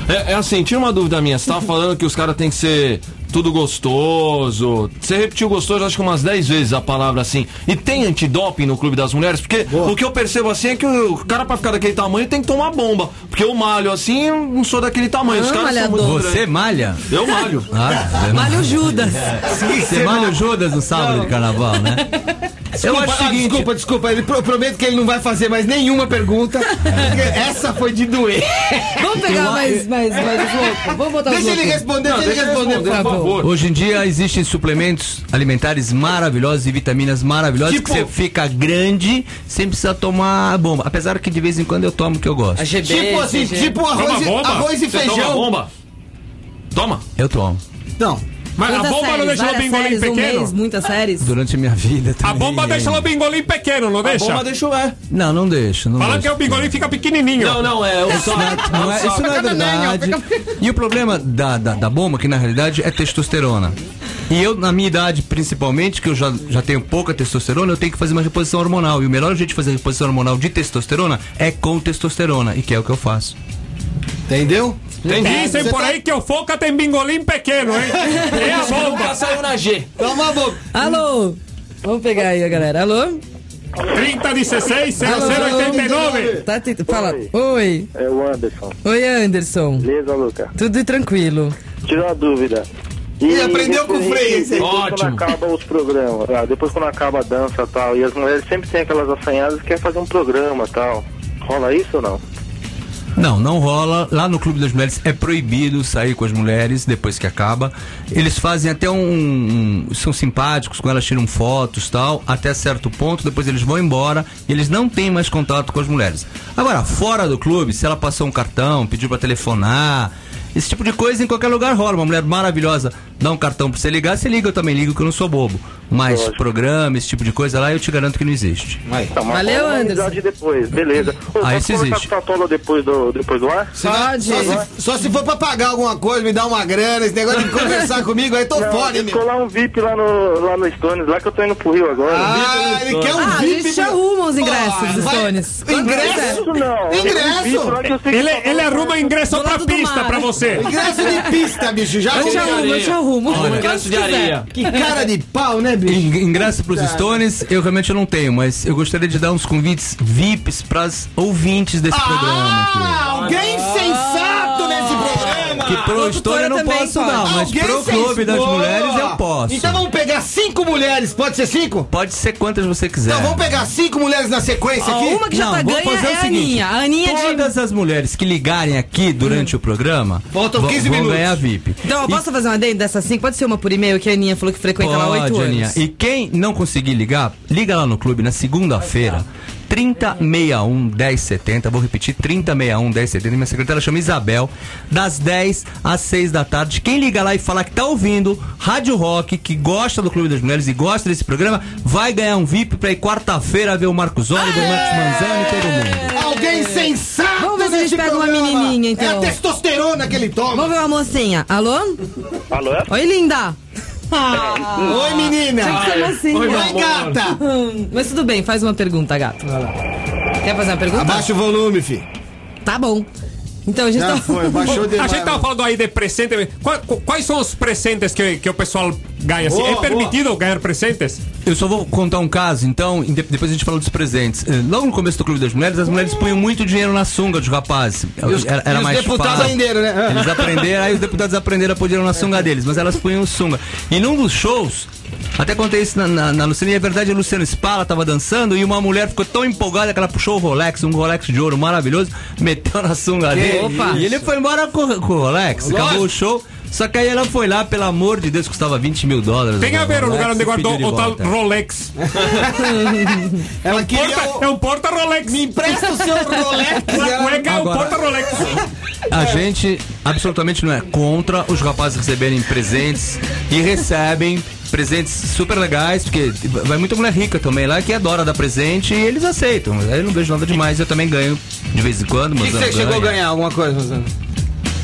É, é assim, tinha uma dúvida minha. Você tava falando que os caras têm que ser tudo gostoso. Você repetiu gostoso, acho que umas 10 vezes a palavra assim. E tem antidoping no Clube das Mulheres? Porque o que eu percebo assim é que o cara pra ficar daquele tamanho tem que tomar bomba. Porque eu malho assim, não sou daquele tamanho. Os Ah, caras são muito grandes. Você malha? Eu malho. Ah, Malha o Judas. Você malha o Judas no sábado de carnaval, né? Eu Desculpa, acho o ah, seguinte. desculpa, desculpa. Ele pro- prometo que ele não vai fazer mais nenhuma pergunta. porque Essa foi de doer. Vamos pegar mais, mais, mais os loucos. Vamos botar Deixa ele responder, Não, deixa ele deixa eu responder, responder, por favor. Hoje em dia existem suplementos alimentares maravilhosos e vitaminas maravilhosas Tipo- que você fica grande sem precisar tomar bomba. Apesar que de vez em quando eu tomo o que eu gosto. GB, Tipo assim, tipo arroz, Toma e, arroz e Você toma feijão. bomba? Toma. Eu tomo. Não. Mas a bomba não séries? deixa o Várias bingolim séries, um pequeno? mês, muitas séries. Durante a minha vida A também. bomba deixa o bingolim pequeno, não A deixa? bomba deixa o é. Não, não deixa. Não Fala deixa. que o bingolim fica pequenininho. Não, não, é o só. Não é- isso não é verdade. E o problema da, da, da bomba, que na realidade é testosterona. E eu, na minha idade, principalmente, que eu já, já tenho pouca testosterona, eu tenho que fazer uma reposição hormonal. E o melhor jeito de fazer reposição hormonal de testosterona é com testosterona, e que é o que eu faço. Entendeu? Dizem por aí que o Foca tem bingolim pequeno, hein? É a bomba. Saiu na G. Toma a boca. Alô? Vamos pegar aí, galera. Alô? 3016 0089. Tá, te- fala. Oi. É o Anderson. Oi, Anderson. Beleza, Luca? Tudo tranquilo. Tira uma dúvida. Ih, aprendeu com o Frei, esse aí. Depois Ótimo. quando acaba os programas, ah, depois quando acaba a dança e tal, e as mulheres sempre têm aquelas assanhadas que querem fazer um programa e tal. Rola isso ou não? Não, não rola. Lá no Clube das Mulheres é proibido sair com as mulheres depois que acaba. Eles fazem até um. um- são simpáticos com elas, tiram fotos tal, até certo ponto, depois eles vão embora e eles não têm mais contato com as mulheres. Agora, fora do clube, se ela passou um cartão, pediu pra telefonar. Esse tipo de coisa em qualquer lugar rola. Uma mulher maravilhosa dá um cartão pra você ligar, você liga, eu também ligo que eu não sou bobo. Mas Lógico. programa, esse tipo de coisa lá, eu te garanto que não existe. Tá, mas Valeu, rola uma Anderson. depois, beleza. Ô, Ah, isso existe. Tatola depois do, depois do ar? Pode. Só se, só se for pra pagar alguma coisa, me dar uma grana, esse negócio de conversar comigo, aí tô Não, fora, hein, meu. lá um VIP lá no, lá no Stones, lá que eu tô indo pro Rio agora. Ah, ele quer um Ah, a VIP. gente arruma os ingressos vai- Stones. Ingresso? Isso não. Ingresso? Um Ele, ele arruma ingresso Do pra do pista pra você. Ingresso de pista, bicho, já Eu te arrumo, eu te arrumo. Olha, ingresso de areia. Que cara de pau, né, bicho? In- Ingresso pros Stones, eu realmente não tenho, mas eu gostaria de dar uns convites VIPs pras ouvintes desse programa. aqui. Ah, alguém programa. Que pro Stone eu não também, posso pode. dar, mas pro Clube das. Mulheres eu posso. Então vamos pegar cinco mulheres, pode ser cinco? Pode ser quantas você quiser. Então vamos pegar cinco mulheres na sequência aqui? uma que já Não, tá ganha fazer é o a seguinte, Aninha. A Aninha de... Todas as mulheres que ligarem aqui durante o programa Faltam vão- 15 vão minutos. ganhar VIP. Então, eu posso fazer uma adendo dessas cinco? Pode ser uma por e-mail, que a Aninha falou que frequenta lá há oito Pode, Aninha. anos. E quem não conseguir ligar, liga lá no clube na segunda-feira. 3061 1070, vou repetir, 3061 1070. Minha secretária chama Isabel, das 10 às 6 da tarde. Quem liga lá e falar que tá ouvindo Rádio Rock, que gosta do Clube das Mulheres e gosta desse programa, vai ganhar um VIP pra ir quarta-feira ver o Marcos Oliver, o Marcos Manzano e todo mundo. Alguém sensato Vamos ver se a gente pega uma programa. menininha, então. É a testosterona que ele toma. Vamos ver uma mocinha. Alô? Alô? Oi, linda. Oi, menina. Tinha que ser mocinha. Oi, gata. Hum, Mas tudo bem, faz uma pergunta, gato. Quer fazer uma pergunta? Abaixa o volume, fi. Tá bom. Então, a gente Já tá... foi, baixou A gente tava falando aí de presente. Qua- qu- Quais são os presentes que, que o pessoal ganha. assim. Boa, é boa. permitido ganhar presentes? Eu só vou contar um caso, então, de- depois a gente fala dos presentes. Eh, Logo no começo do Clube das Mulheres, as mulheres punham muito dinheiro na sunga dos rapazes. os- era era e os mais deputados fácil. aprenderam, né? Eles aprenderam, aí os deputados aprenderam a pôr dinheiro na sunga deles, mas elas punham sunga. E num dos shows, até contei isso na, na, na Luciana, e é verdade, a Luciana Spala tava dançando e uma mulher ficou tão empolgada que ela puxou o Rolex, um Rolex de ouro maravilhoso, meteu na sunga Que dele. Opa. E ele foi embora com, com o Rolex. Acabou o show. Só que aí ela foi lá, pelo amor de Deus, custava 20 mil dólares. Tem a ver o lugar onde guardou o tal. Rolex. Ela é, um queria porta, é um porta Rolex. Me empresta o seu Rolex. A cueca é um Agora- porta Rolex. A gente absolutamente não é contra os rapazes receberem presentes e recebem presentes super legais, porque vai muita mulher rica também lá que adora dar presente e eles aceitam. Aí eu não vejo nada demais, eu também ganho de vez em quando, O mas que, você chegou a ganhar? Alguma coisa, Rosana?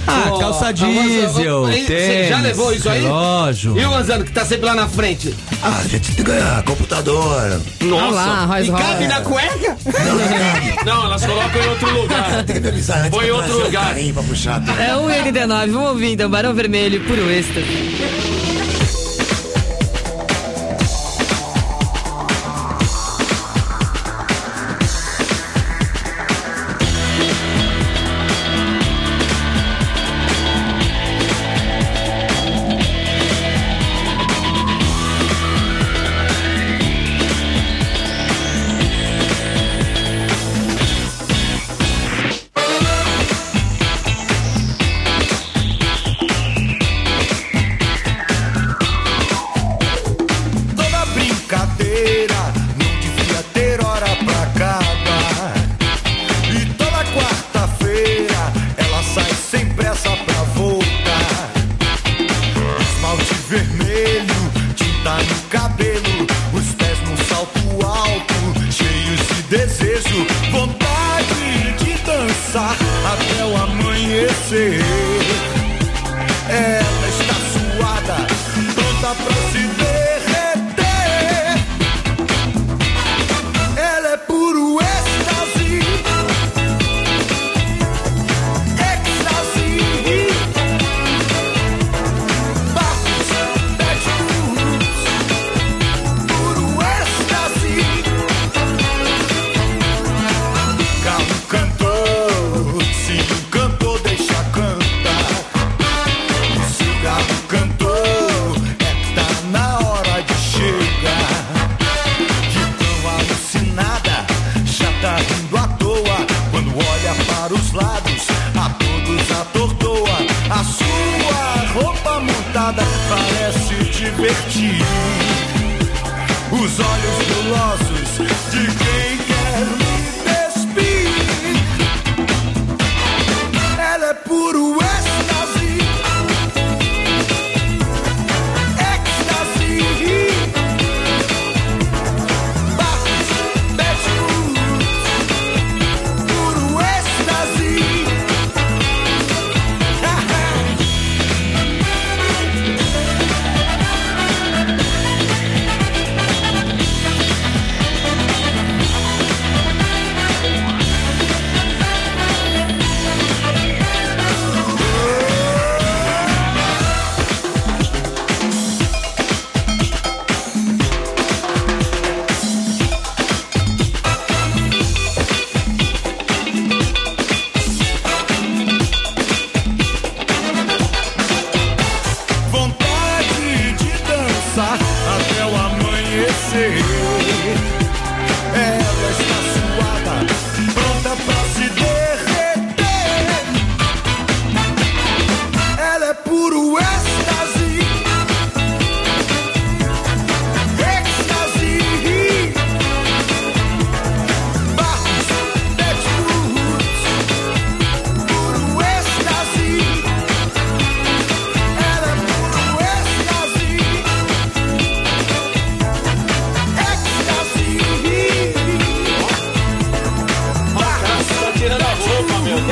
Ah, Pô, calça diesel, Você já levou isso aí? relógio. E o Rosano, que tá sempre lá na frente? Ah, a gente tem que ganhar computador. Olha lá, Royce E cabe Royce. na cueca? Não, elas colocam em outro lugar. Tem que me avisar antes Põe pra outro lugar. pra puxar. É 1,89. Vamos ouvir então. Barão Vermelho, puro êxtase.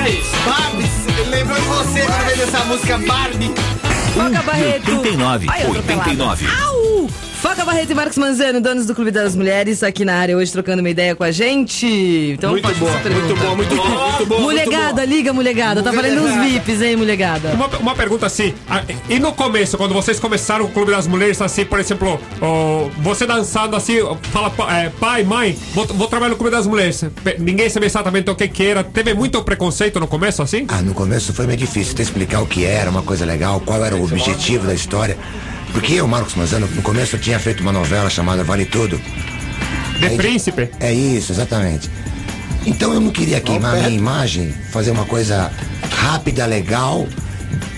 É isso? Barbie, lembrou de você quando veio essa música Barbie? Foca Barreto. 89, Ai, eu tô 89. pelada. Au! Foca Barreto e Marcos Manzano, donos do Clube das Mulheres, aqui na área hoje trocando uma ideia com a gente. Então, Muito pode boa, muito boa, muito boa, muito boa, Mulegada, liga, mulegada. Tá valendo uns VIPs, hein, mulegada? Uma, uma pergunta assim, e no começo, quando vocês começaram o Clube das Mulheres, assim, por exemplo, você dançando assim, fala, é, pai, mãe, vou, vou trabalhar no Clube das Mulheres. Ninguém sabia exatamente o que que era. Teve muito preconceito no começo, assim? Ah, no começo foi meio difícil até explicar o que era, uma coisa legal, qual era o objetivo da história. Porque eu, Marcos Manzano, no começo eu tinha feito uma novela chamada Vale Tudo. De Aí- Príncipe? É isso, exatamente. Então eu não queria queimar minha imagem, fazer uma coisa rápida, legal,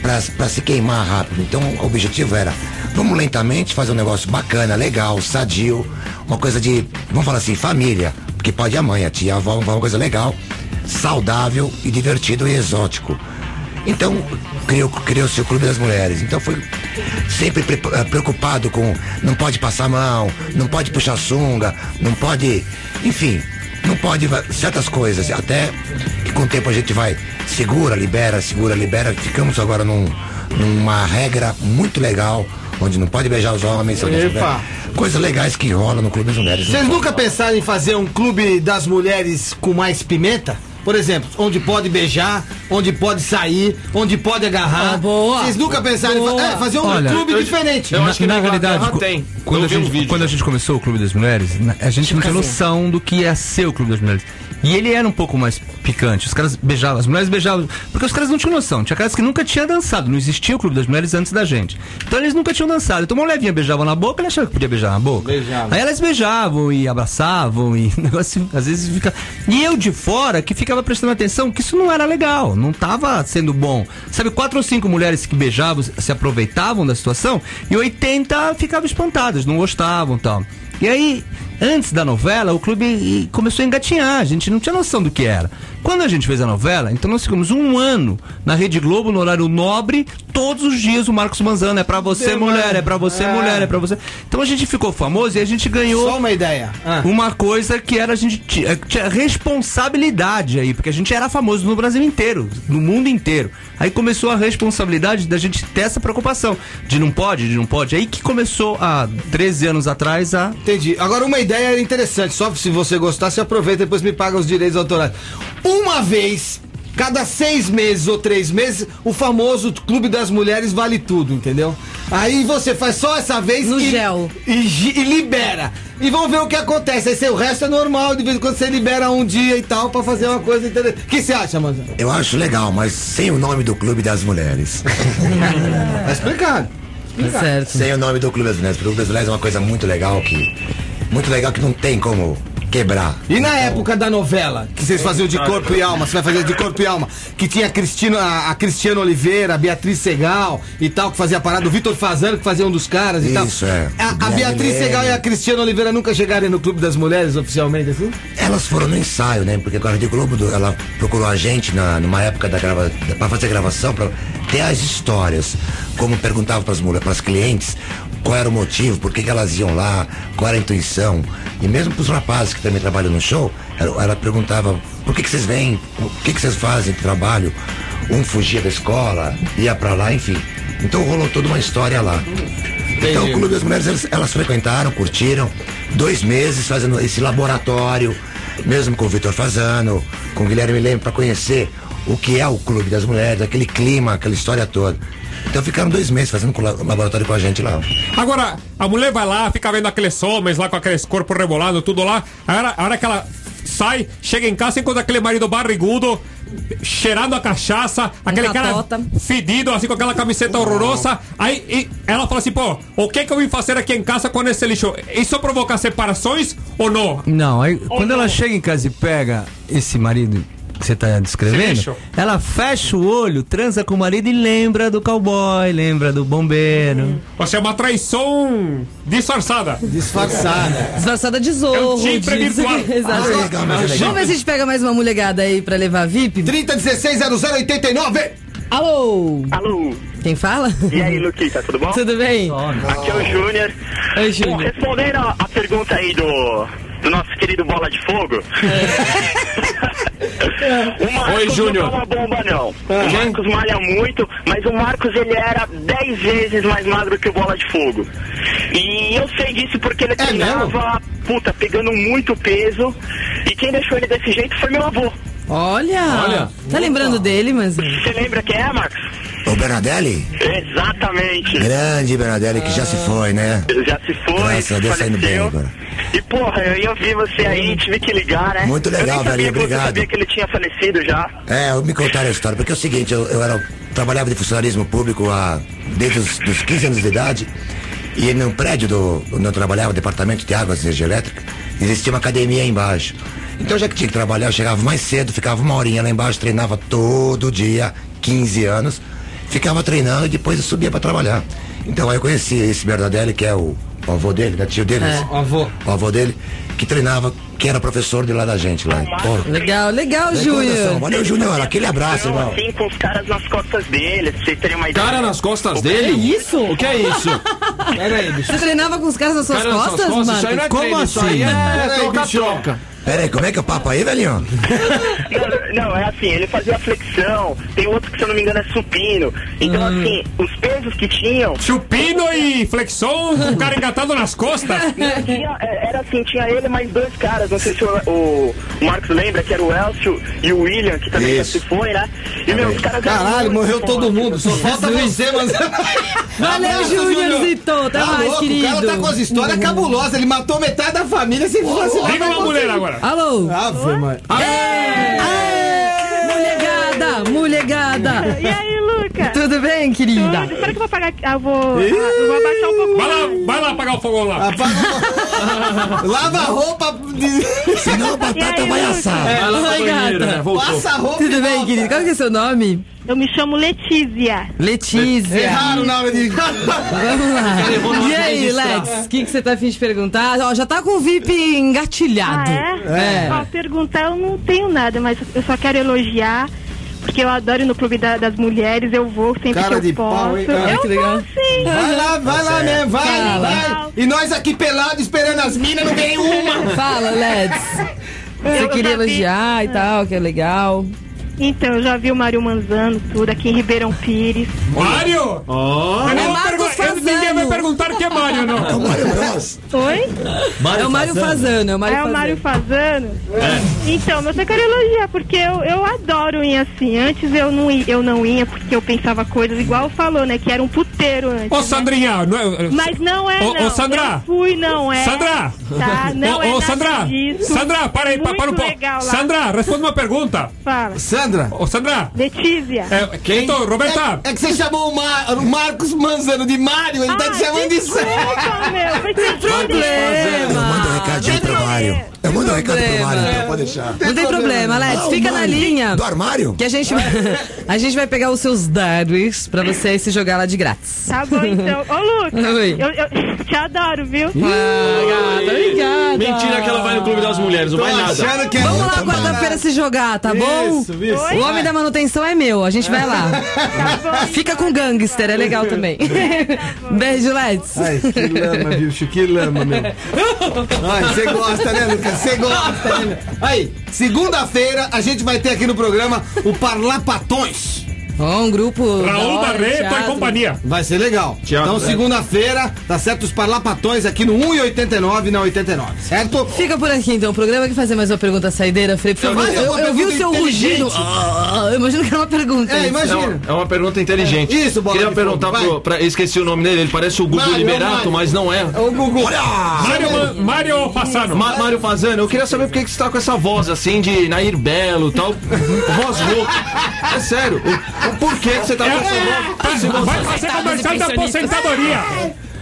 pra, pra se queimar rápido. Então o objetivo era, vamos lentamente fazer um negócio bacana, legal, sadio, uma coisa de, vamos falar assim, família. Porque pode a mãe, a tia, a avó, uma coisa legal, saudável e divertido e exótico. Então, criou- criou-se o Clube das Mulheres. Então foi sempre pre- eh, preocupado com não pode passar mão, não pode puxar sunga, não pode. Enfim, não pode certas coisas. Até que com o tempo a gente vai, segura, libera, segura, libera. Ficamos agora num, numa regra muito legal, onde não pode beijar os homens, coisas legais que rolam no Clube das Mulheres. Vocês nunca pensaram em fazer um clube das mulheres com mais pimenta? Por exemplo, onde pode beijar, onde pode sair, onde pode agarrar. Ah, boa. Vocês nunca pensaram em Boa. fa- é, fazer um Olha, clube eu- diferente? eu na, acho que na na realidade, tem. Quando a, um gente, vídeo. quando a gente começou o Clube das Mulheres, a gente não tinha noção do que ia ser o Clube das Mulheres. E ele era um pouco mais picante. Os caras beijavam, as mulheres beijavam. Porque os caras não tinham noção. Tinha caras que nunca tinham dançado. Não existia o Clube das Mulheres antes da gente. Então eles nunca tinham dançado. Então uma levinha beijava na boca, ele achava que podia beijar na boca. Beijava. Aí elas beijavam e abraçavam e o negócio às vezes fica. E eu de fora que ficava prestando atenção que isso não era legal, não tava sendo bom. Sabe, quatro ou cinco mulheres que beijavam se aproveitavam da situação e 80 ficavam espantadas, não gostavam e tal. E aí, antes da novela, o clube começou a engatinhar, a gente não tinha noção do que era. Quando a gente fez a novela, então nós ficamos um ano na Rede Globo, no horário nobre, todos os dias o Marcos Manzano, é pra você Demais. mulher, é pra você É. mulher, é pra você. Então a gente ficou famoso e a gente ganhou Só uma ideia. Ah. uma coisa que era a gente tinha, tinha responsabilidade aí, porque a gente era famoso no Brasil inteiro, no mundo inteiro. Aí começou a responsabilidade da gente ter essa preocupação de não pode, de não pode. Aí que começou há 13 anos atrás a Entendi. Agora uma ideia interessante, só se você gostar, você aproveita e depois me paga os direitos autorais. Uma vez, cada seis meses ou três meses, o famoso Clube das Mulheres vale tudo, entendeu? Aí você faz só essa vez No e, gel. E, e libera. E vamos ver o que acontece. Aí o resto é normal, de vez em quando você libera um dia e tal pra fazer uma coisa interessante. O que você acha, Manzano? Eu acho legal, mas sem o nome do Clube das Mulheres. Tá explicado. Tá certo. Sem o nome do Clube das Mulheres. O Clube das Mulheres é uma coisa muito legal que. Muito legal que não tem como quebrar. E na época da novela, que vocês faziam de corpo e alma, você vai fazer de corpo e alma, que tinha a Cristina, a, a Cristiana Oliveira, a Beatriz Segal e tal, que fazia a parada, o Vitor Fazano, que fazia um dos caras e tal. Isso, é. A, a Beatriz. Segal e a Cristiana Oliveira nunca chegaram no Clube das Mulheres oficialmente, assim? Elas foram no ensaio, né? Porque a Rede Globo, ela procurou a gente na, numa época da grava, pra fazer gravação, pra ter as histórias. Como perguntava pras mulheres, pras clientes, qual era o motivo, por que, que elas iam lá, qual era a intuição. E mesmo pros rapazes que também trabalham no show, ela, ela perguntava, por que, que vocês vêm? O que, que vocês fazem de trabalho? Um fugia da escola, ia pra lá, enfim. Então rolou toda uma história lá. Então, o Clube das Mulheres, elas, elas frequentaram, curtiram, dois meses fazendo esse laboratório, mesmo com o Vitor Fazano, com o Guilherme Leme, para conhecer o que é o Clube das Mulheres, aquele clima, aquela história toda. Então ficaram dois meses fazendo laboratório com a gente lá. Agora, a mulher vai lá, fica vendo aqueles homens lá com aqueles corpos rebolando, tudo lá. A hora, a hora que ela sai, chega em casa, encontra aquele marido barrigudo, cheirando a cachaça, aquele cara catota. fedido, assim, com aquela camiseta horrorosa. Aí e ela fala assim, pô, o que que eu vim fazer aqui em casa com esse lixo? Isso provoca separações ou não? Não, aí quando ela chega em casa e pega esse marido que você tá descrevendo, ela fecha o olho, transa com o marido e lembra do cowboy, lembra do bombeiro. Ou seja, uma traição disfarçada. Disfarçada. Disfarçada de zorro. É um virtual. Exato. Mas é legal, mas é legal. Vamos ver se a gente pega mais uma mulegada aí pra levar VIP. 30160089. Alô? Alô, Quem fala? e aí, Luquita, tudo bom? Tudo bem? Aqui é o Júnior. Oi, Bom, Júnior. respondendo a, a pergunta aí do, do nosso querido Bola de Fogo. o Marcos Oi, Júnior. não é uma bomba, não. O Marcos malha muito, mas o Marcos ele era 10 vezes mais magro que o Bola de Fogo. E eu sei disso porque ele treinava, puta, pegando muito peso. E quem deixou ele desse jeito foi meu avô. Olha, Olha. tá lembrando dele, mas... Você lembra quem é, Marcos? O Bernadelli? Exatamente. Grande Bernadelli que já se foi, né? Já se foi, Graças a Deus tá indo bem agora. E porra, eu ia ouvir você aí, tive que ligar, né? Muito legal, eu você obrigado. sabia que ele tinha falecido já. É, me contaram a história, porque é o seguinte, eu, eu era, trabalhava de funcionalismo público há, desde os dos 15 anos de idade, e no prédio do, onde eu trabalhava, departamento de águas e energia elétrica, existia uma academia aí embaixo. Então já que tinha que trabalhar, eu chegava mais cedo, ficava uma horinha lá embaixo, treinava todo dia, 15 anos, ficava treinando e depois eu subia para trabalhar. Então aí eu conheci esse Bernadelli, que é o, o avô dele, né, tio dele, É, o avô. o avô dele, que treinava, que era professor de lá da gente lá. Pô, Legal, legal. Júnior. Valeu, Júnior. Aquele abraço, irmão. assim, com os caras nas costas dele, pra vocês terem uma ideia. Cara nas costas O- dele? Que isso? O que é isso? Pera aí, bicho. Você treinava com os caras nas suas Cara costas, costas? mano? Isso aí não é Como treino, isso aí assim? é Peraí, troca-troca. Pera aí, como é que é o papo aí, velhinho? Não, não, é assim, ele fazia flexão, tem outro que se eu não me engano é supino. Então, Hum. assim, os pesos que tinham. Chupino e flexão, o cara engatado nas costas. Tinha, é, era assim, tinha ele mais dois caras, não sei se o, o, Marcos lembra, que era o Elcio e o William, que também já Isso. se foi, né? E meu, os caras Caralho, morreu todo mundo, só falta você, mas. Valeu, Abraço, Júniorzito. Até Tá mais, louco, querido. O cara tá com as histórias cabulosas, ele matou metade da família se fosse lá. Liga uma mulher agora. Alô? Ave, mãe. Mulherada, mulherada. E aí, Tudo bem, querida? Tudo. Espera que eu vou apagar. Ah, vou, ah, eu vou abaixar um pouco. Vai lá, vai lá apagar o fogão lá. Lava a roupa. Senão a batata vai assar. Vai lá Oi, gata. né? Passa a roupa. Tudo bem, volta. querido? Qual que é seu nome? Eu me chamo Letícia. Letícia. Erraram na hora de. Vamos lá. E aí. Lex, o que, que você tá afim de perguntar? Ó, já tá com o VIP engatilhado. Ah, é? É. Ó, perguntar eu não tenho nada, mas eu só quero elogiar. Porque eu adoro ir no clube da- das mulheres, eu vou sempre Cara que eu de posso. pau, hein? Eu Ah, que legal. vou sim. Vai lá, vai lá mesmo, vai, Fala. vai. E nós aqui pelados esperando as minas, não ganhei uma. Fala, Lex. Você Eu queria já vi- elogiar e tal, que é legal. Então, eu já vi o Mário Manzano, tudo, aqui em Ribeirão Pires. Mário! Ó. Eu não É Marcos Ninguém vai perguntar o que é Mário, não. É o Mário Bros. Oi? é o Mário Fazano, é o Mário é o Fazano. Mário Fazano? Então, mas eu quero elogiar, porque eu, eu adoro ir assim. Antes eu não, ia, eu não ia porque eu pensava coisas igual falou, né? Que era um puteiro antes. Ô, né? Sandrinha, não é... Mas não é, Ô, não. ô, Sandra. Eu fui, não é. Sandra! Tá, não ô, é ô, nada Sandra! disso. Sandra, para aí, Muito para um pouco. Sandra, responde uma pergunta. Fala. Sandra. Ô, Sandra! Letícia. É, Quem? Então, Roberta! É, é que você chamou o, Mar- o Marcos Manzano de Mário, ele tá te chamando de desculpa, meu. Foi sem Eu mando um recadinho pro Mário. Eu mando um recado pro problema. Mário, então pode deixar. Não tem problema, Lex. Ah, Fica na linha. Do armário? Que a gente, vai- a gente vai pegar os seus dados pra você se jogar lá de grátis. Tá bom, então. Ô, Lucas. Oi. Eu, eu te adoro, viu? Ah, gata, obrigada. Mentira que ela vai no Clube das Mulheres, não Tô vai nada. é Vamos lá quarta-feira se jogar, tá bom? Isso, isso. O homem da manutenção é meu, a gente vai lá. Tá bom. Fica com gangster, é legal também. Beijo, Let's. Ai, que lama, bicho, que lama, meu. Ai, você gosta, né, Lucas? Você gosta, né? Aí, segunda-feira a gente vai ter aqui no programa o Parlapatões. Ó, um grupo. da Raul Barreto e companhia. Vai ser legal. Teatro, então, né? segunda-feira, tá certo? Os Parlapatões aqui no 1,89 na 89, certo? Fica por aqui então, o programa que fazer mais uma pergunta saideira, Frei, por favor. Vai, é Eu, uma eu vi o seu rugido. Ah, eu imagino que era uma pergunta. É, isso. imagina. É uma pergunta inteligente. Isso, bola Queria perguntar fogo, pro. Pra, esqueci o nome dele, ele parece o Gugu Mário, Liberato, Mário. mas não é. Ô, Gugu. Mário, Ma- Mário Fassano. Ma- Mário Fazano, eu queria saber por que que você tá com essa voz assim de Nair Belo e tal. voz rouca. É sério. O, porquê que você tá com essa voz? Vai fazer comercial da aposentadoria.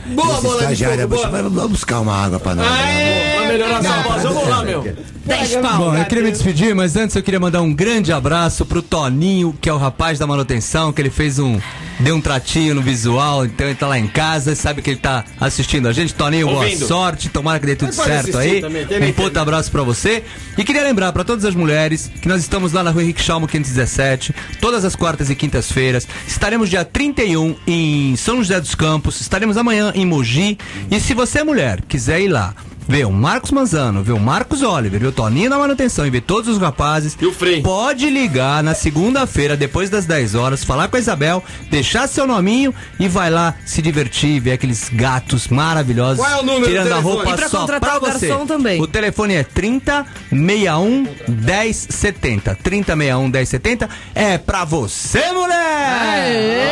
Boa, bola de fogo, boa. vamos buscar uma água pra nós. né? Melhorar essa voz, vamos lá, meu. 10 pau. Bom, eu queria me despedir, mas antes eu queria mandar um grande abraço pro Toninho, que é o rapaz da manutenção, que ele fez um. Deu um tratinho no visual, então ele tá lá em casa, sabe que ele tá assistindo a gente. Toninho, boa Ouvindo. sorte, tomara que dê tudo pode certo assistir aí. também, tem Um puto abraço pra você. E queria lembrar pra todas as mulheres que nós estamos lá na rua Henrique Schalmo 517, todas as quartas e quintas-feiras. Estaremos dia 31 em São José dos Campos, estaremos amanhã em Mogi. E se você é mulher, quiser ir lá ver o Marcos Manzano, ver o Marcos Oliver, ver o Toninho na manutenção e ver todos os rapazes, e o Frei. pode ligar na segunda-feira, depois das 10 horas, falar com a Isabel, deixar seu nominho e vai lá se divertir, ver aqueles gatos maravilhosos. Qual é o número do Tirando a telefone? roupa E pra só contratar pra o você. garçom também. O telefone é 30 61 10 70. 30 61 10 70 é pra você, mulher!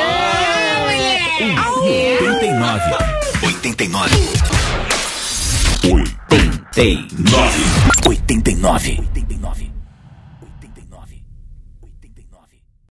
89. 89. 89. 89.